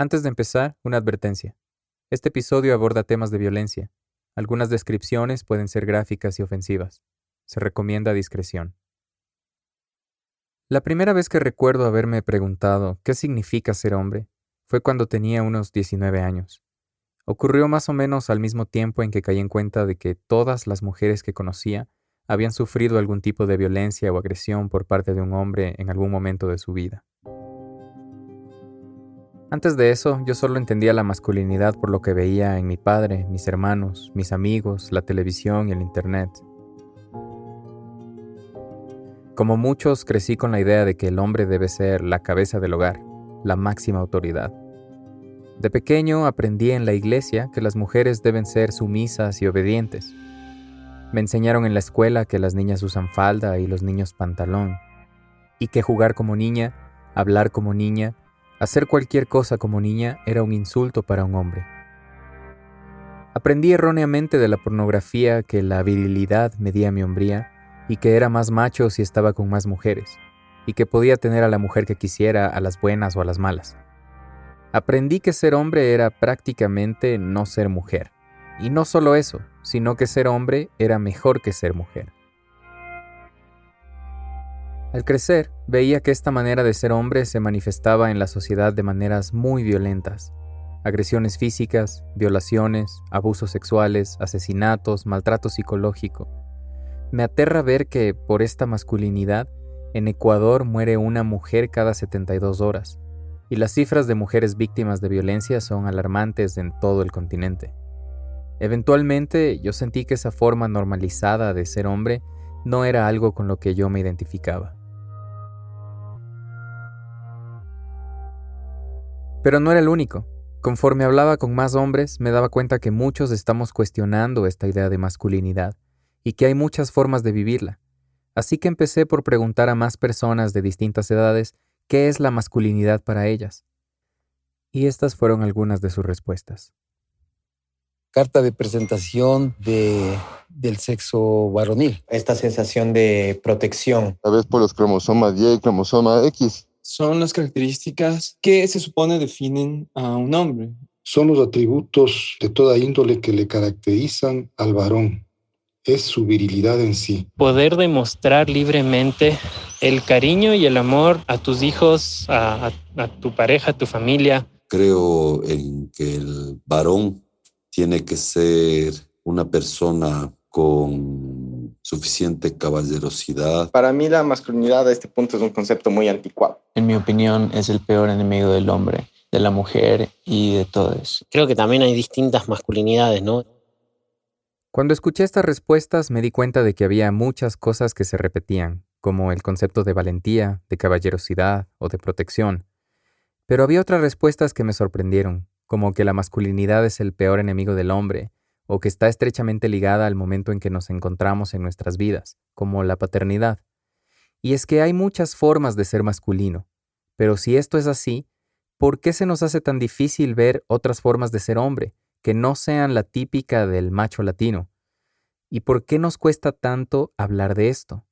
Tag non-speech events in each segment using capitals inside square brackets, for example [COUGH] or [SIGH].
Antes de empezar, una advertencia. Este episodio aborda temas de violencia. Algunas descripciones pueden ser gráficas y ofensivas. Se recomienda discreción. La primera vez que recuerdo haberme preguntado qué significa ser hombre fue cuando tenía unos 19 años. Ocurrió más o menos al mismo tiempo en que caí en cuenta de que todas las mujeres que conocía habían sufrido algún tipo de violencia o agresión por parte de un hombre en algún momento de su vida. Antes de eso, yo solo entendía la masculinidad por lo que veía en mi padre, mis hermanos, mis amigos, la televisión y el Internet. Como muchos, crecí con la idea de que el hombre debe ser la cabeza del hogar, la máxima autoridad. De pequeño aprendí en la iglesia que las mujeres deben ser sumisas y obedientes. Me enseñaron en la escuela que las niñas usan falda y los niños pantalón, y que jugar como niña, hablar como niña, hacer cualquier cosa como niña era un insulto para un hombre. Aprendí erróneamente de la pornografía que la virilidad medía mi hombría y que era más macho si estaba con más mujeres, y que podía tener a la mujer que quisiera, a las buenas o a las malas. Aprendí que ser hombre era prácticamente no ser mujer. Y no solo eso, sino que ser hombre era mejor que ser mujer. Al crecer, veía que esta manera de ser hombre se manifestaba en la sociedad de maneras muy violentas. Agresiones físicas, violaciones, abusos sexuales, asesinatos, maltrato psicológico. Me aterra ver que, por esta masculinidad, en Ecuador muere una mujer cada 72 horas, y las cifras de mujeres víctimas de violencia son alarmantes en todo el continente. Eventualmente yo sentí que esa forma normalizada de ser hombre no era algo con lo que yo me identificaba. Pero no era el único. Conforme hablaba con más hombres, me daba cuenta que muchos estamos cuestionando esta idea de masculinidad y que hay muchas formas de vivirla. Así que empecé por preguntar a más personas de distintas edades qué es la masculinidad para ellas. Y estas fueron algunas de sus respuestas. Carta de presentación de, del sexo varonil. Esta sensación de protección. A veces por los cromosomas Y y cromosoma X. Son las características que se supone definen a un hombre. Son los atributos de toda índole que le caracterizan al varón es su virilidad en sí. Poder demostrar libremente el cariño y el amor a tus hijos, a, tu pareja, a tu familia. Creo en que el varón tiene que ser una persona con suficiente caballerosidad. Para mí la masculinidad a este punto es un concepto muy anticuado. Mi opinión es el peor enemigo del hombre, de la mujer y de todos. Creo que también hay distintas masculinidades, ¿no? Cuando escuché estas respuestas me di cuenta de que había muchas cosas que se repetían, como el concepto de valentía, de caballerosidad o de protección. Pero había otras respuestas que me sorprendieron, como que la masculinidad es el peor enemigo del hombre, o que está estrechamente ligada al momento en que nos encontramos en nuestras vidas, como la paternidad. Y es que hay muchas formas de ser masculino, pero si esto es así, ¿por qué se nos hace tan difícil ver otras formas de ser hombre? que no sean la típica del macho latino? ¿Y por qué nos cuesta tanto hablar de esto?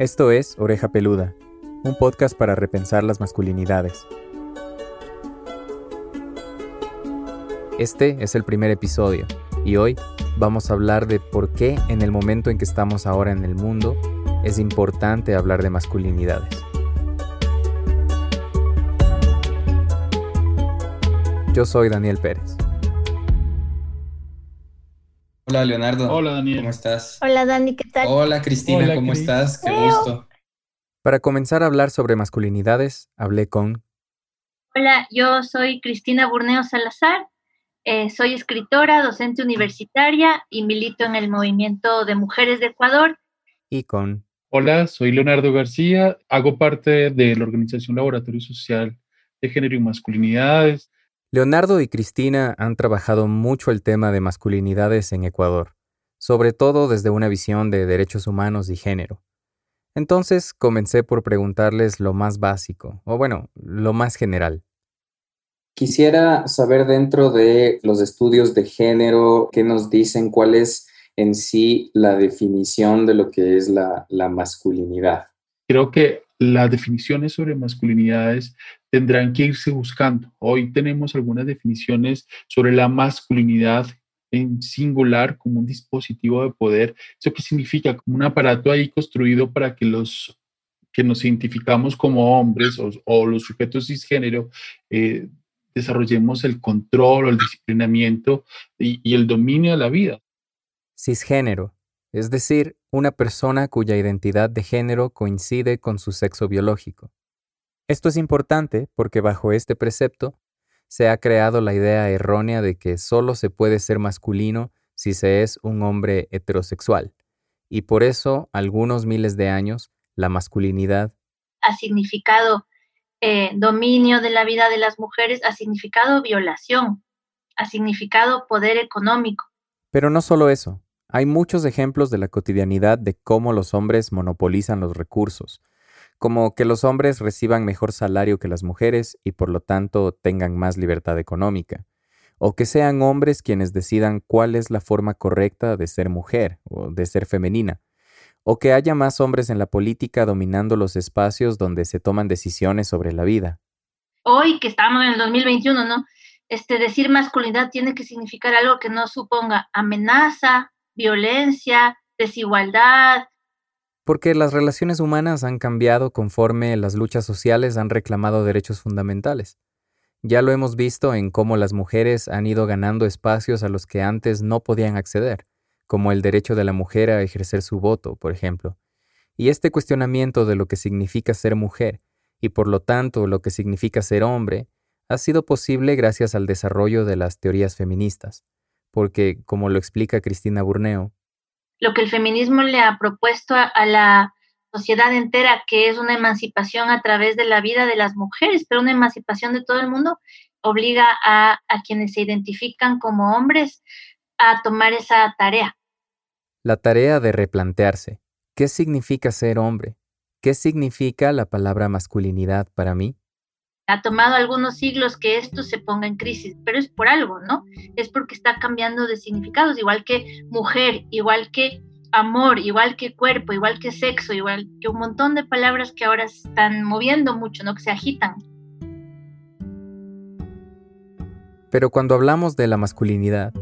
Esto es Oreja Peluda, un podcast para repensar las masculinidades. Este es el primer episodio y hoy vamos a hablar de por qué en el momento en que estamos ahora en el mundo es importante hablar de masculinidades. Yo soy Daniel Pérez. Hola Leonardo. Hola Daniel. ¿Cómo estás? Hola Dani, ¿qué tal? Hola Cristina, ¿cómo estás? Qué gusto. Para comenzar a hablar sobre masculinidades, hablé con... Hola, yo soy Cristina Burneo Salazar. Eh, soy escritora, docente universitaria y milito en el movimiento de mujeres de Ecuador. Y con... Hola, soy Leonardo García. Hago parte de la organización Laboratorio Social de Género y Masculinidades Leonardo y Cristina han trabajado mucho el tema de masculinidades en Ecuador, sobre todo desde una visión de derechos humanos y género. Entonces comencé por preguntarles lo más básico, o bueno, lo más general. Quisiera saber dentro de los estudios de género, ¿qué nos dicen? ¿Cuál es en sí la definición de lo que es la, masculinidad? Creo que las definiciones sobre masculinidades tendrán que irse buscando. Hoy tenemos algunas definiciones sobre la masculinidad en singular como un dispositivo de poder. ¿Eso qué significa? Como un aparato ahí construido para que los que nos identificamos como hombres o, los sujetos cisgénero eh, desarrollemos el control o el disciplinamiento y, y el dominio de la vida. Cisgénero, es decir, una persona cuya identidad de género coincide con su sexo biológico. Esto es importante porque bajo este precepto se ha creado la idea errónea de que solo se puede ser masculino si se es un hombre heterosexual, y por eso, algunos miles de años, la masculinidad ha significado eh, dominio de la vida de las mujeres, ha significado violación, ha significado poder económico. Pero no solo eso, hay muchos ejemplos de la cotidianidad de cómo los hombres monopolizan los recursos, como que los hombres reciban mejor salario que las mujeres y por lo tanto tengan más libertad económica, o que sean hombres quienes decidan cuál es la forma correcta de ser mujer o de ser femenina, o que haya más hombres en la política dominando los espacios donde se toman decisiones sobre la vida. Hoy que estamos en el 2021, ¿no? Este, decir masculinidad tiene que significar algo que no suponga amenaza, violencia, desigualdad, porque las relaciones humanas han cambiado conforme las luchas sociales han reclamado derechos fundamentales. Ya lo hemos visto en cómo las mujeres han ido ganando espacios a los que antes no podían acceder, como el derecho de la mujer a ejercer su voto, por ejemplo. Y este cuestionamiento de lo que significa ser mujer, y por lo tanto lo que significa ser hombre, ha sido posible gracias al desarrollo de las teorías feministas, porque, como lo explica Cristina Burneo, lo que el feminismo le ha propuesto a, la sociedad entera, que es una emancipación a través de la vida de las mujeres, pero una emancipación de todo el mundo, obliga a, quienes se identifican como hombres a tomar esa tarea. La tarea de replantearse. ¿Qué significa ser hombre? ¿Qué significa la palabra masculinidad para mí? ha tomado algunos siglos que esto se ponga en crisis, pero es por algo, ¿no? Es porque está cambiando de significados, igual que mujer, igual que amor, igual que cuerpo, igual que sexo, igual que un montón de palabras que ahora están moviendo mucho, ¿no? Que se agitan. Pero cuando hablamos de la masculinidad,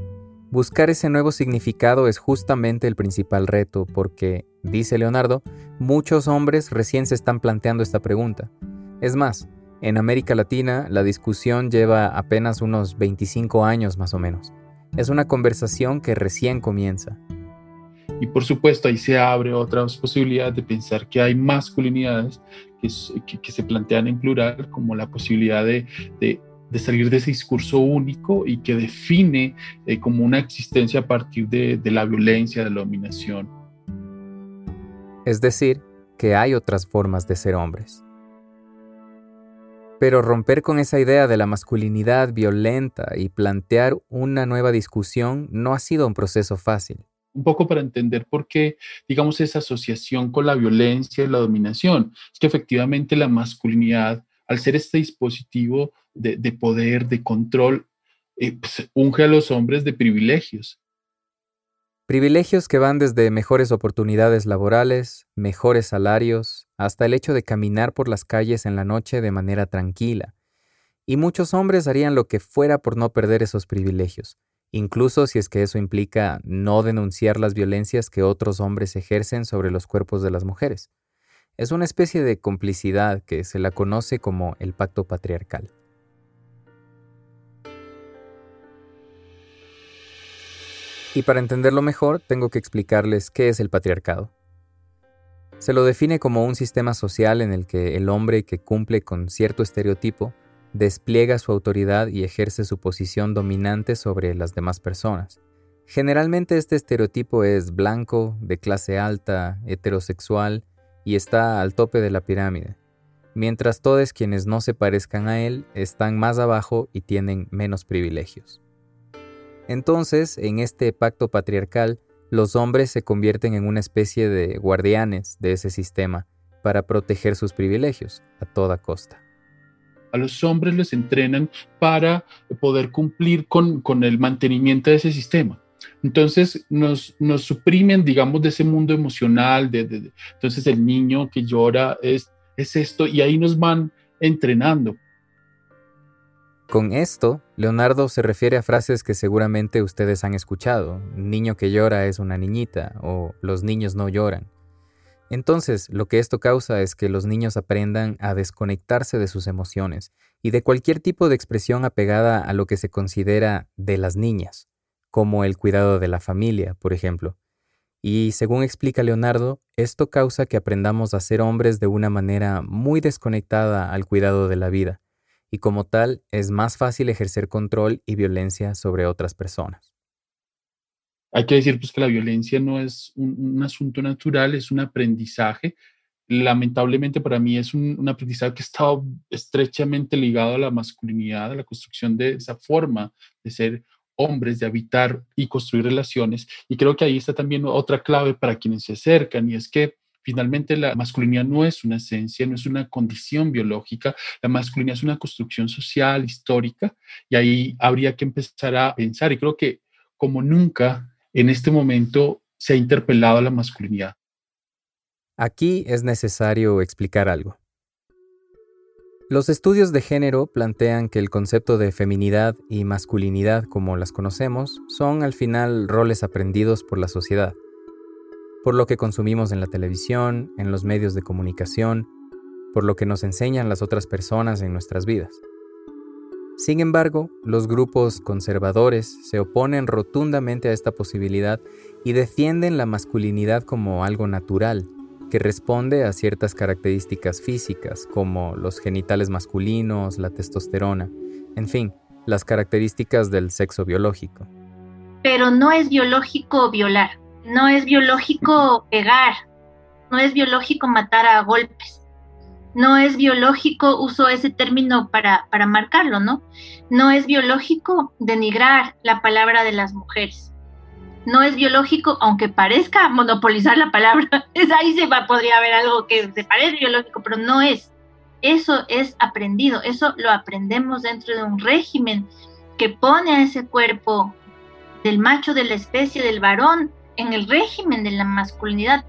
buscar ese nuevo significado es justamente el principal reto porque, dice Leonardo, muchos hombres recién se están planteando esta pregunta. Es más, en América Latina, la discusión lleva apenas unos 25 años más o menos. Es una conversación que recién comienza. Y por supuesto ahí se abre otras posibilidades de pensar que hay masculinidades que, se plantean en plural como la posibilidad de, salir de ese discurso único y que define eh, como una existencia a partir de, de la violencia, de la dominación. Es decir, que hay otras formas de ser hombres. Pero romper con esa idea de la masculinidad violenta y plantear una nueva discusión no ha sido un proceso fácil. Un poco para entender por qué, digamos, esa asociación con la violencia y la dominación. Es que efectivamente la masculinidad, al ser este dispositivo de, poder, de control, eh, pues, unge a los hombres de privilegios. Privilegios que van desde mejores oportunidades laborales, mejores salarios, hasta el hecho de caminar por las calles en la noche de manera tranquila. Y muchos hombres harían lo que fuera por no perder esos privilegios, incluso si es que eso implica no denunciar las violencias que otros hombres ejercen sobre los cuerpos de las mujeres. Es una especie de complicidad que se la conoce como el pacto patriarcal. Y para entenderlo mejor, tengo que explicarles qué es el patriarcado. Se lo define como un sistema social en el que el hombre que cumple con cierto estereotipo despliega su autoridad y ejerce su posición dominante sobre las demás personas. Generalmente este estereotipo es blanco, de clase alta, heterosexual y está al tope de la pirámide, mientras todos quienes no se parezcan a él están más abajo y tienen menos privilegios. Entonces, en este pacto patriarcal, los hombres se convierten en una especie de guardianes de ese sistema para proteger sus privilegios a toda costa. A los hombres les entrenan para poder cumplir con, el mantenimiento de ese sistema. Entonces nos, suprimen, digamos, de ese mundo emocional, de, entonces el niño que llora es esto y ahí nos van entrenando. Con esto, Leonardo se refiere a frases que seguramente ustedes han escuchado. Niño que llora es una niñita o los niños no lloran. Entonces, lo que esto causa es que los niños aprendan a desconectarse de sus emociones y de cualquier tipo de expresión apegada a lo que se considera de las niñas, como el cuidado de la familia, por ejemplo. Y según explica Leonardo, esto causa que aprendamos a ser hombres de una manera muy desconectada al cuidado de la vida, y como tal es más fácil ejercer control y violencia sobre otras personas. Hay que decir pues, que la violencia no es un, asunto natural, es un aprendizaje. Lamentablemente para mí es un, aprendizaje que estado estrechamente ligado a la masculinidad, a la construcción de esa forma de ser hombres, de habitar y construir relaciones. Y creo que ahí está también otra clave para quienes se acercan y es que finalmente la masculinidad no es una esencia, no es una condición biológica, la masculinidad es una construcción social, histórica, y ahí habría que empezar a pensar, y creo que como nunca en este momento se ha interpelado a la masculinidad. Aquí es necesario explicar algo. Los estudios de género plantean que el concepto de feminidad y masculinidad como las conocemos son al final roles aprendidos por la sociedad, por lo que consumimos en la televisión, en los medios de comunicación, por lo que nos enseñan las otras personas en nuestras vidas. Sin embargo, los grupos conservadores se oponen rotundamente a esta posibilidad y defienden la masculinidad como algo natural, que responde a ciertas características físicas como los genitales masculinos, la testosterona, en fin, las características del sexo biológico. Pero no es biológico violar, no es biológico pegar, no es biológico matar a golpes no es biológico, uso ese término para, para marcarlo, ¿no? No es biológico denigrar la palabra de las mujeres. No es biológico, aunque parezca monopolizar la palabra, [LAUGHS] es ahí se va, podría haber algo que se parece biológico, pero no es. Eso es aprendido, eso lo aprendemos dentro de un régimen que pone a ese cuerpo del macho de la especie del varón en el régimen de la masculinidad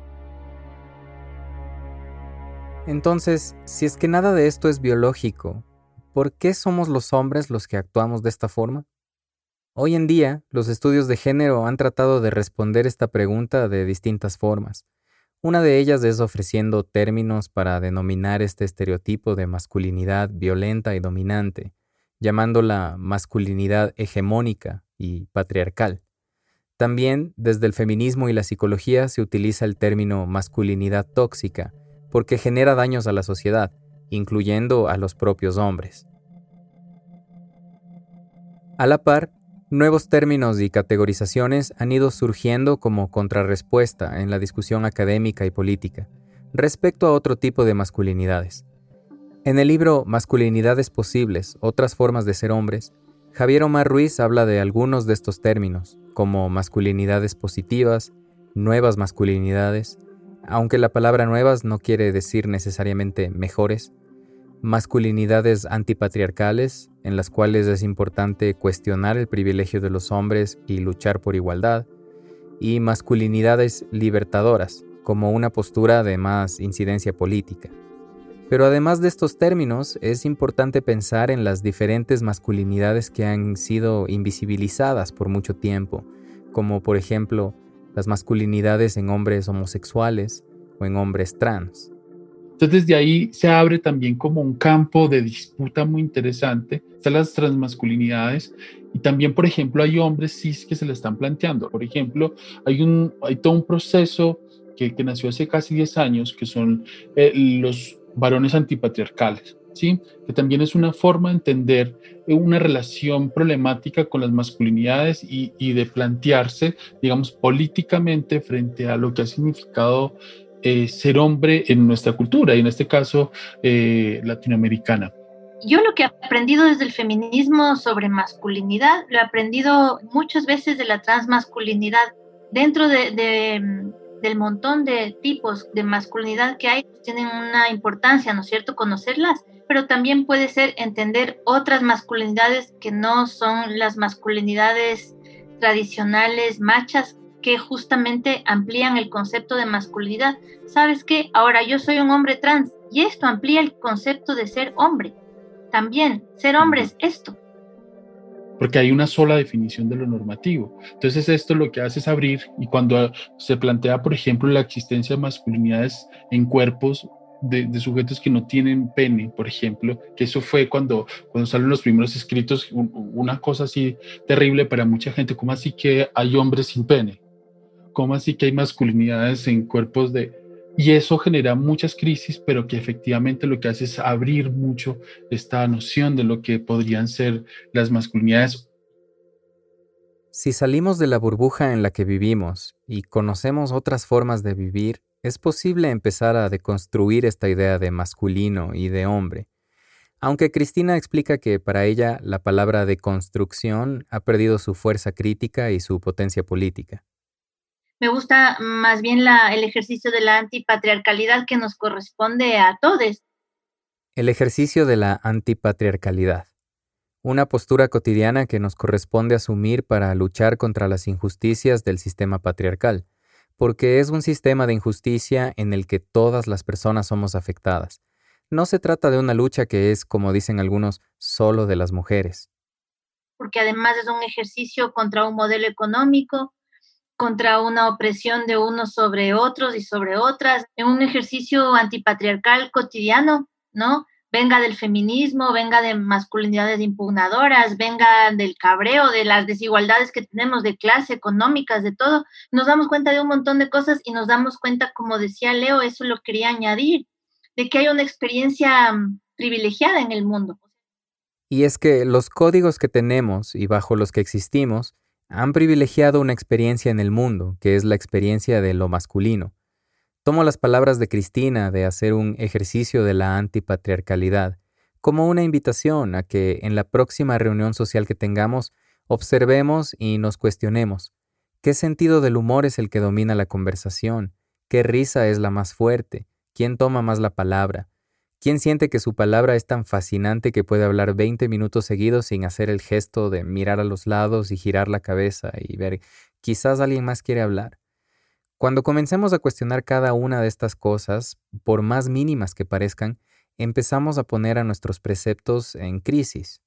entonces, si es que nada de esto es biológico, ¿por qué somos los hombres los que actuamos de esta forma? Hoy en día, los estudios de género han tratado de responder esta pregunta de distintas formas. Una de ellas es ofreciendo términos para denominar este estereotipo de masculinidad violenta y dominante, llamándola masculinidad hegemónica y patriarcal. También, desde el feminismo y la psicología se utiliza el término masculinidad tóxica, porque genera daños a la sociedad, incluyendo a los propios hombres. A la par, nuevos términos y categorizaciones han ido surgiendo como contrarrespuesta en la discusión académica y política respecto a otro tipo de masculinidades. En el libro Masculinidades Posibles, otras formas de ser hombres, Javier Omar Ruiz habla de algunos de estos términos, como masculinidades positivas, nuevas masculinidades, aunque la palabra nuevas no quiere decir necesariamente mejores, masculinidades antipatriarcales, en las cuales es importante cuestionar el privilegio de los hombres y luchar por igualdad, y masculinidades libertadoras, como una postura de más incidencia política. Pero además de estos términos, es importante pensar en las diferentes masculinidades que han sido invisibilizadas por mucho tiempo, como por ejemplo las masculinidades en hombres homosexuales o en hombres trans. Entonces desde ahí se abre también como un campo de disputa muy interesante. Están las transmasculinidades y también, por ejemplo, hay hombres cis que se le están planteando. Por ejemplo, hay, un, hay todo un proceso que, que nació hace casi 10 años que son eh, los varones antipatriarcales. ¿sí? que también es una forma de entender una relación problemática con las masculinidades y, de plantearse, digamos, políticamente frente a lo que ha significado eh, ser hombre en nuestra cultura y en este caso eh, latinoamericana. Yo lo que he aprendido desde el feminismo sobre masculinidad, lo he aprendido muchas veces de la transmasculinidad. Dentro de, del montón de tipos de masculinidad que hay, tienen una importancia, ¿no es cierto?, conocerlas pero también puede ser entender otras masculinidades que no son las masculinidades tradicionales machas que justamente amplían el concepto de masculinidad. ¿Sabes qué? Ahora yo soy un hombre trans y esto amplía el concepto de ser hombre. También, ser hombre es esto. Porque hay una sola definición de lo normativo. Entonces esto lo que hace es abrir y cuando se plantea, por ejemplo, la existencia de masculinidades en cuerpos, de, sujetos que no tienen pene, por ejemplo, que eso fue cuando, cuando salen los primeros escritos, una cosa así terrible para mucha gente, como así que hay hombres sin pene? ¿Cómo así que hay masculinidades en cuerpos de... Y eso genera muchas crisis, pero que efectivamente lo que hace es abrir mucho esta noción de lo que podrían ser las masculinidades. Si salimos de la burbuja en la que vivimos y conocemos otras formas de vivir, es posible empezar a deconstruir esta idea de masculino y de hombre. Aunque Cristina explica que para ella la palabra deconstrucción ha perdido su fuerza crítica y su potencia política. Me gusta más bien la, el ejercicio de la antipatriarcalidad que nos corresponde a todos. El ejercicio de la antipatriarcalidad. Una postura cotidiana que nos corresponde asumir para luchar contra las injusticias del sistema patriarcal porque es un sistema de injusticia en el que todas las personas somos afectadas. No se trata de una lucha que es, como dicen algunos, solo de las mujeres. Porque además es un ejercicio contra un modelo económico, contra una opresión de unos sobre otros y sobre otras, en un ejercicio antipatriarcal cotidiano, ¿no? venga del feminismo, venga de masculinidades impugnadoras, venga del cabreo, de las desigualdades que tenemos de clase, económicas, de todo, nos damos cuenta de un montón de cosas y nos damos cuenta, como decía Leo, eso lo quería añadir, de que hay una experiencia mm, privilegiada en el mundo. Y es que los códigos que tenemos y bajo los que existimos han privilegiado una experiencia en el mundo, que es la experiencia de lo masculino. Tomo las palabras de Cristina de hacer un ejercicio de la antipatriarcalidad como una invitación a que en la próxima reunión social que tengamos observemos y nos cuestionemos. Qué sentido del humor es el que domina la conversación, qué risa es la más fuerte, quién toma más la palabra, quién siente que su palabra es tan fascinante que puede hablar 20 minutos seguidos sin hacer el gesto de mirar a los lados y girar la cabeza y ver quizás alguien más quiere hablar. Cuando comencemos a cuestionar cada una de estas cosas, por más mínimas que parezcan, empezamos a poner a nuestros preceptos en crisis.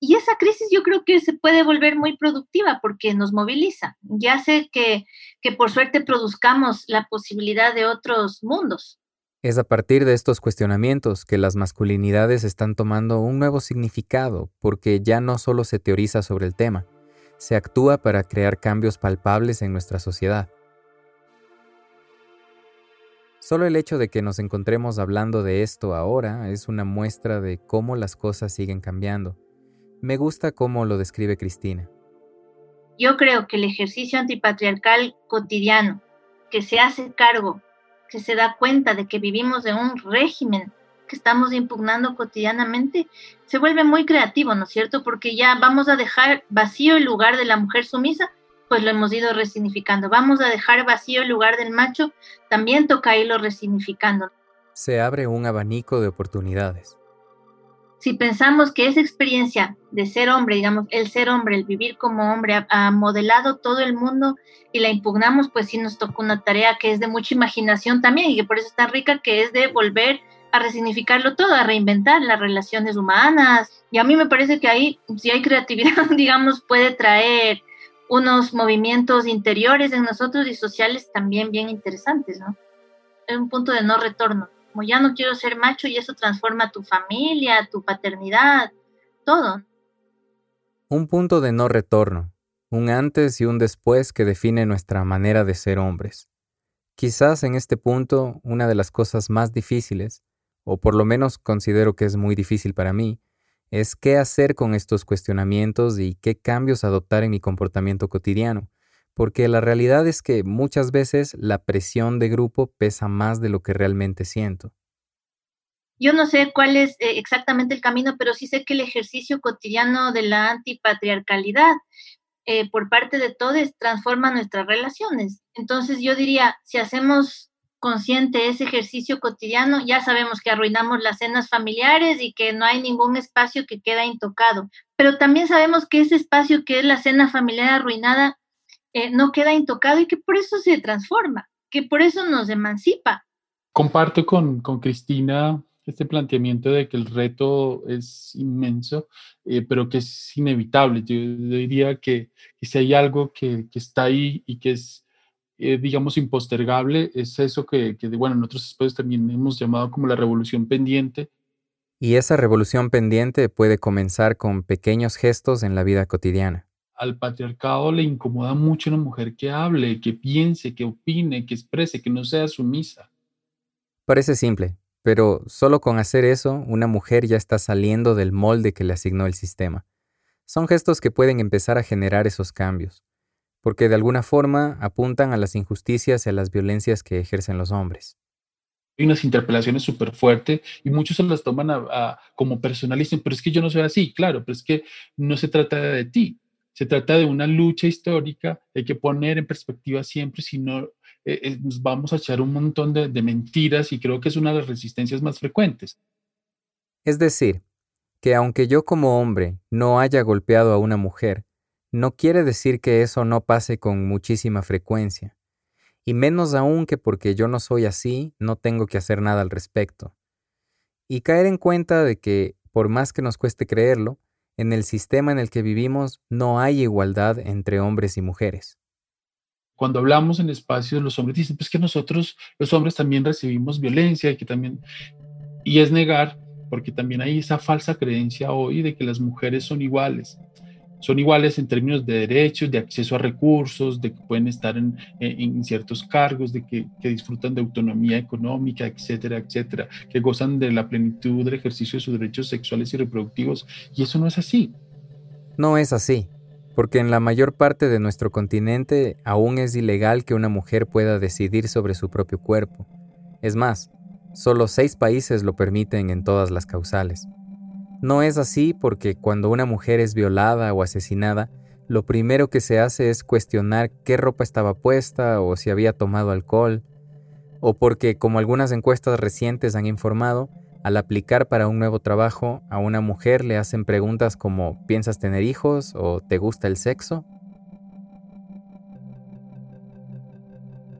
Y esa crisis yo creo que se puede volver muy productiva porque nos moviliza y hace que, que por suerte produzcamos la posibilidad de otros mundos. Es a partir de estos cuestionamientos que las masculinidades están tomando un nuevo significado porque ya no solo se teoriza sobre el tema, se actúa para crear cambios palpables en nuestra sociedad. Solo el hecho de que nos encontremos hablando de esto ahora es una muestra de cómo las cosas siguen cambiando. Me gusta cómo lo describe Cristina. Yo creo que el ejercicio antipatriarcal cotidiano, que se hace cargo, que se da cuenta de que vivimos en un régimen que estamos impugnando cotidianamente, se vuelve muy creativo, ¿no es cierto? Porque ya vamos a dejar vacío el lugar de la mujer sumisa pues lo hemos ido resignificando. Vamos a dejar vacío el lugar del macho, también toca irlo resignificando. Se abre un abanico de oportunidades. Si pensamos que esa experiencia de ser hombre, digamos, el ser hombre, el vivir como hombre, ha, modelado todo el mundo y la impugnamos, pues sí nos tocó una tarea que es de mucha imaginación también y que por eso es tan rica, que es de volver a resignificarlo todo, a reinventar las relaciones humanas. Y a mí me parece que ahí, si hay creatividad, [LAUGHS] digamos, puede traer unos movimientos interiores en nosotros y sociales también bien interesantes, ¿no? Es un punto de no retorno. Como ya no quiero ser macho y eso transforma tu familia, tu paternidad, todo. Un punto de no retorno, un antes y un después que define nuestra manera de ser hombres. Quizás en este punto una de las cosas más difíciles, o por lo menos considero que es muy difícil para mí, es qué hacer con estos cuestionamientos y qué cambios adoptar en mi comportamiento cotidiano, porque la realidad es que muchas veces la presión de grupo pesa más de lo que realmente siento. Yo no sé cuál es eh, exactamente el camino, pero sí sé que el ejercicio cotidiano de la antipatriarcalidad eh, por parte de todos transforma nuestras relaciones. Entonces yo diría, si hacemos consciente ese ejercicio cotidiano, ya sabemos que arruinamos las cenas familiares y que no hay ningún espacio que queda intocado, pero también sabemos que ese espacio que es la cena familiar arruinada eh, no queda intocado y que por eso se transforma, que por eso nos emancipa. Comparto con, con Cristina este planteamiento de que el reto es inmenso, eh, pero que es inevitable. Yo, diría que, si hay algo que, que, está ahí y que es, eh, digamos, impostergable, es eso que, que, bueno, en otros espacios también hemos llamado como la revolución pendiente. Y esa revolución pendiente puede comenzar con pequeños gestos en la vida cotidiana. Al patriarcado le incomoda mucho una mujer que hable, que piense, que opine, que exprese, que no sea sumisa. Parece simple, pero solo con hacer eso, una mujer ya está saliendo del molde que le asignó el sistema. Son gestos que pueden empezar a generar esos cambios, porque de alguna forma apuntan a las injusticias y a las violencias que ejercen los hombres. Hay unas interpelaciones súper fuertes y muchos se las toman como personalistas, pero es que yo no soy así, claro, pero es que no se trata de ti, se trata de una lucha histórica, hay que poner en perspectiva siempre, si no eh, eh, nos vamos a echar un montón de, de mentiras y creo que es una de las resistencias más frecuentes. Es decir, que aunque yo como hombre no haya golpeado a una mujer, no quiere decir que eso no pase con muchísima frecuencia, y menos aún que porque yo no soy así, no tengo que hacer nada al respecto. Y caer en cuenta de que, por más que nos cueste creerlo, en el sistema en el que vivimos no hay igualdad entre hombres y mujeres. Cuando hablamos en espacios, los hombres dicen, pues que nosotros, los hombres, también recibimos violencia y que también... Y es negar, porque también hay esa falsa creencia hoy de que las mujeres son iguales. Son iguales en términos de derechos, de acceso a recursos, de que pueden estar en, en ciertos cargos, de que, que, disfrutan de autonomía económica, etcétera, etcétera, que gozan de la plenitud del ejercicio de sus derechos sexuales y reproductivos. Y eso no es así. No es así porque en la mayor parte de nuestro continente aún es ilegal que una mujer pueda decidir sobre su propio cuerpo. Es más, solo seis países lo permiten en todas las causales. No es así porque cuando una mujer es violada o asesinada, lo primero que se hace es cuestionar qué ropa estaba puesta o si había tomado alcohol, o porque, como algunas encuestas recientes han informado, al aplicar para un nuevo trabajo, a una mujer le hacen preguntas como ¿piensas tener hijos o ¿te gusta el sexo?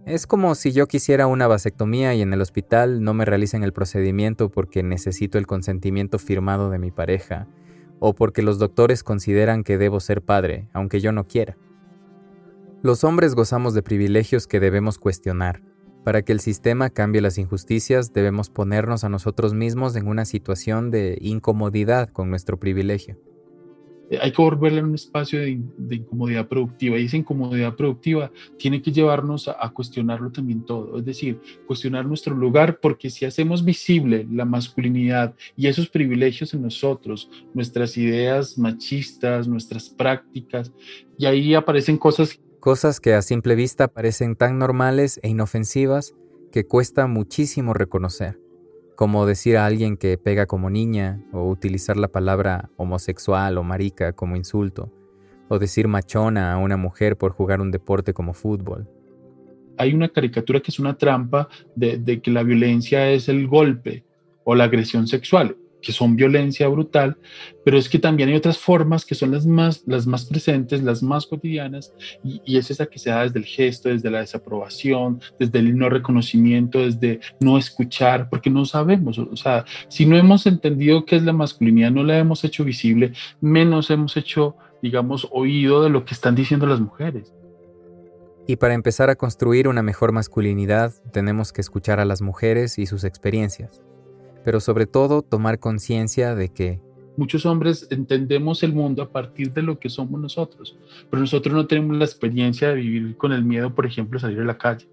Es como si yo quisiera una vasectomía y en el hospital no me realicen el procedimiento porque necesito el consentimiento firmado de mi pareja o porque los doctores consideran que debo ser padre, aunque yo no quiera. Los hombres gozamos de privilegios que debemos cuestionar, para que el sistema cambie las injusticias, debemos ponernos a nosotros mismos en una situación de incomodidad con nuestro privilegio. Eh, hay que volverle a un espacio de, incomodidad productiva y esa incomodidad productiva tiene que llevarnos a, a, cuestionarlo también todo, es decir, cuestionar nuestro lugar porque si hacemos visible la masculinidad y esos privilegios en nosotros, nuestras ideas machistas, nuestras prácticas, y ahí aparecen cosas cosas que a simple vista parecen tan normales e inofensivas que cuesta muchísimo reconocer, como decir a alguien que pega como niña, o utilizar la palabra homosexual o marica como insulto, o decir machona a una mujer por jugar un deporte como fútbol. Hay una caricatura que es una trampa de, que la violencia es el golpe o la agresión sexual que son violencia brutal, pero es que también hay otras formas que son las más, las más presentes, las más cotidianas, y, y, es esa que se da desde el gesto, desde la desaprobación, desde el no reconocimiento, desde no escuchar, porque no sabemos, o sea, si no hemos entendido qué es la masculinidad, no la hemos hecho visible, menos hemos hecho, digamos, oído de lo que están diciendo las mujeres. Y para empezar a construir una mejor masculinidad, tenemos que escuchar a las mujeres y sus experiencias pero sobre todo tomar conciencia de que muchos hombres entendemos el mundo a partir de lo que somos nosotros, pero nosotros no tenemos la experiencia de vivir con el miedo, por ejemplo, salir a la calle.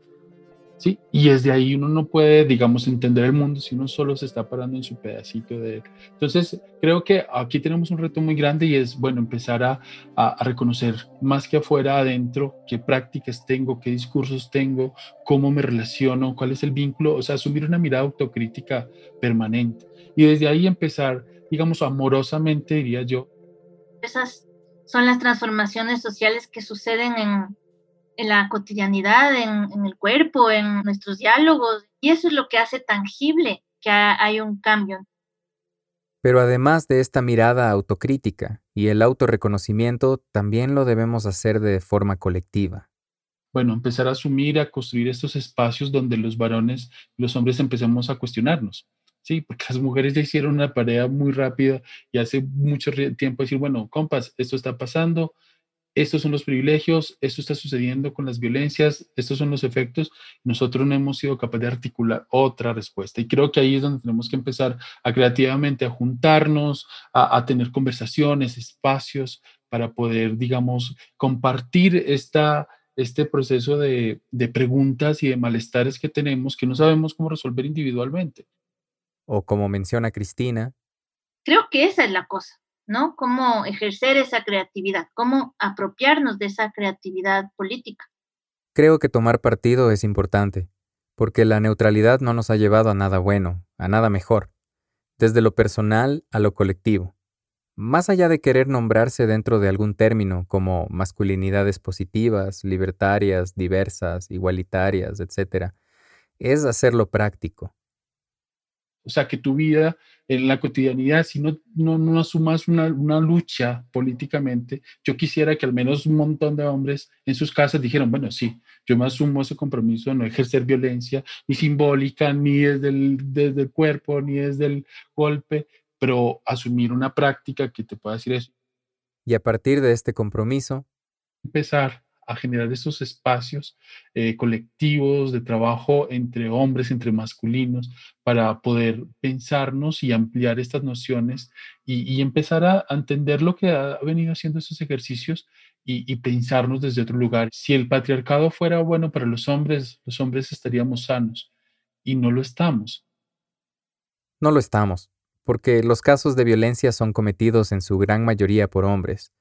Y desde ahí uno no puede, digamos, entender el mundo si uno solo se está parando en su pedacito de él. Entonces, creo que aquí tenemos un reto muy grande y es, bueno, empezar a, a, reconocer más que afuera, adentro, qué prácticas tengo, qué discursos tengo, cómo me relaciono, cuál es el vínculo, o sea, asumir una mirada autocrítica permanente. Y desde ahí empezar, digamos, amorosamente, diría yo. Esas son las transformaciones sociales que suceden en, en la cotidianidad, en, el cuerpo, en nuestros diálogos, y eso es lo que hace tangible que hay un cambio. Pero además de esta mirada autocrítica y el autorreconocimiento, también lo debemos hacer de forma colectiva. Bueno, empezar a asumir, a construir estos espacios donde los varones y los hombres empecemos a cuestionarnos. Sí, porque las mujeres ya hicieron una tarea muy rápida y hace mucho tiempo decir, bueno, compas, esto está pasando, estos son los privilegios, esto está sucediendo con las violencias, estos son los efectos, nosotros no hemos sido capaces de articular otra respuesta. Y creo que ahí es donde tenemos que empezar a creativamente a juntarnos, a, tener conversaciones, espacios para poder, digamos, compartir esta, este proceso de, de preguntas y de malestares que tenemos que no sabemos cómo resolver individualmente. O como menciona Cristina. Creo que esa es la cosa ¿no? Cómo ejercer esa creatividad, cómo apropiarnos de esa creatividad política. Creo que tomar partido es importante, porque la neutralidad no nos ha llevado a nada bueno, a nada mejor, desde lo personal a lo colectivo. Más allá de querer nombrarse dentro de algún término como masculinidades positivas, libertarias, diversas, igualitarias, etc., es hacerlo práctico, o sea, que tu vida en la cotidianidad, si no, no, no asumas una, una, lucha políticamente, yo quisiera que al menos un montón de hombres en sus casas dijeran, bueno, sí, yo me asumo ese compromiso de no ejercer violencia, ni simbólica, ni desde el, desde el cuerpo, ni desde el golpe, pero asumir una práctica que te pueda decir eso. Y a partir de este compromiso, empezar a generar esos espacios eh, colectivos de trabajo entre hombres, entre masculinos, para poder pensarnos y ampliar estas nociones y, empezar a, entender lo que ha venido haciendo esos ejercicios y, pensarnos desde otro lugar. Si el patriarcado fuera bueno para los hombres, los hombres estaríamos sanos y no lo estamos. No lo estamos, porque los casos de violencia son cometidos en su gran mayoría por hombres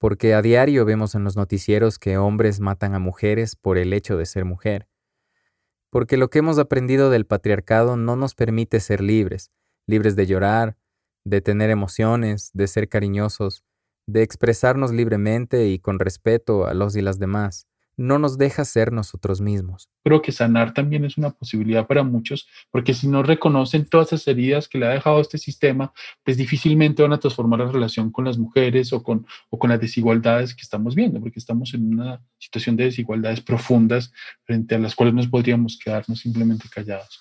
porque a diario vemos en los noticieros que hombres matan a mujeres por el hecho de ser mujer, porque lo que hemos aprendido del patriarcado no nos permite ser libres, libres de llorar, de tener emociones, de ser cariñosos, de expresarnos libremente y con respeto a los y las demás no nos deja ser nosotros mismos. Creo que sanar también es una posibilidad para muchos, porque si no reconocen todas esas heridas que le ha dejado este sistema, pues difícilmente van a transformar la relación con las mujeres o con, o con las desigualdades que estamos viendo, porque estamos en una situación de desigualdades profundas frente a las cuales nos podríamos quedarnos simplemente callados.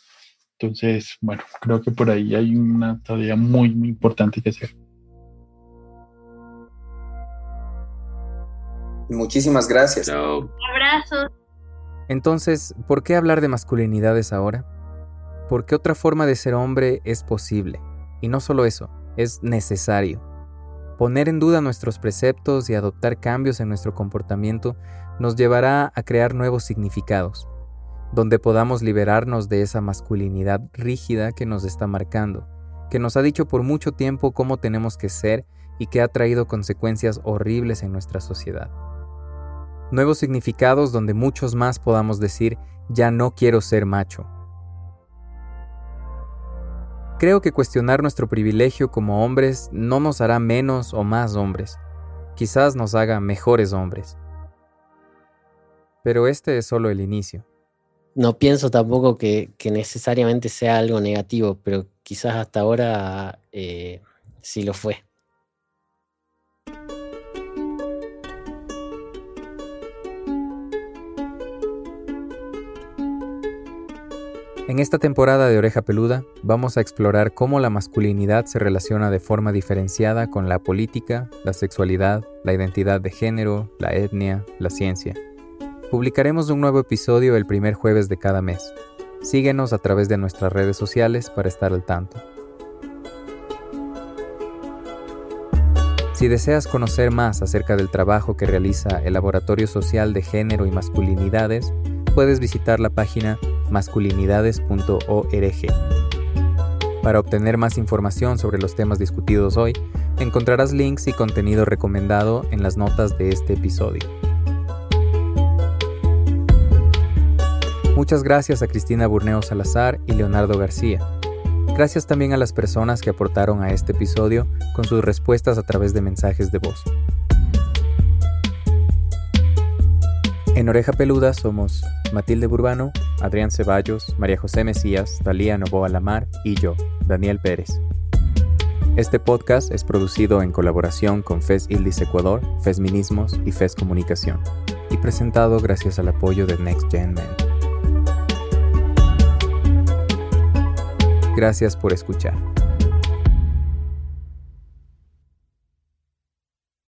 Entonces, bueno, creo que por ahí hay una tarea muy, muy importante que hacer. Muchísimas gracias. Abrazos. Entonces, ¿por qué hablar de masculinidades ahora? Porque otra forma de ser hombre es posible. Y no solo eso, es necesario. Poner en duda nuestros preceptos y adoptar cambios en nuestro comportamiento nos llevará a crear nuevos significados, donde podamos liberarnos de esa masculinidad rígida que nos está marcando, que nos ha dicho por mucho tiempo cómo tenemos que ser y que ha traído consecuencias horribles en nuestra sociedad nuevos significados donde muchos más podamos decir, ya no quiero ser macho. Creo que cuestionar nuestro privilegio como hombres no nos hará menos o más hombres, quizás nos haga mejores hombres. Pero este es solo el inicio. No pienso tampoco que, necesariamente sea algo negativo, pero quizás hasta ahora eh, sí lo fue. En esta temporada de Oreja Peluda vamos a explorar cómo la masculinidad se relaciona de forma diferenciada con la política, la sexualidad, la identidad de género, la etnia, la ciencia. Publicaremos un nuevo episodio el primer jueves de cada mes. Síguenos a través de nuestras redes sociales para estar al tanto. Si deseas conocer más acerca del trabajo que realiza el Laboratorio Social de Género y Masculinidades, puedes visitar la página masculinidades.org. Para obtener más información sobre los temas discutidos hoy, encontrarás links y contenido recomendado en las notas de este episodio. Muchas gracias a Cristina Burneo Salazar y Leonardo García. Gracias también a las personas que aportaron a este episodio con sus respuestas a través de mensajes de voz. En Oreja Peluda somos Matilde Burbano, Adrián Ceballos, María José Mesías, Talía Novoa Lamar y yo, Daniel Pérez. Este podcast es producido en colaboración con FES Ildis Ecuador, FES Minismos y FES Comunicación, y presentado gracias al apoyo de Next Gen Men. Gracias por escuchar.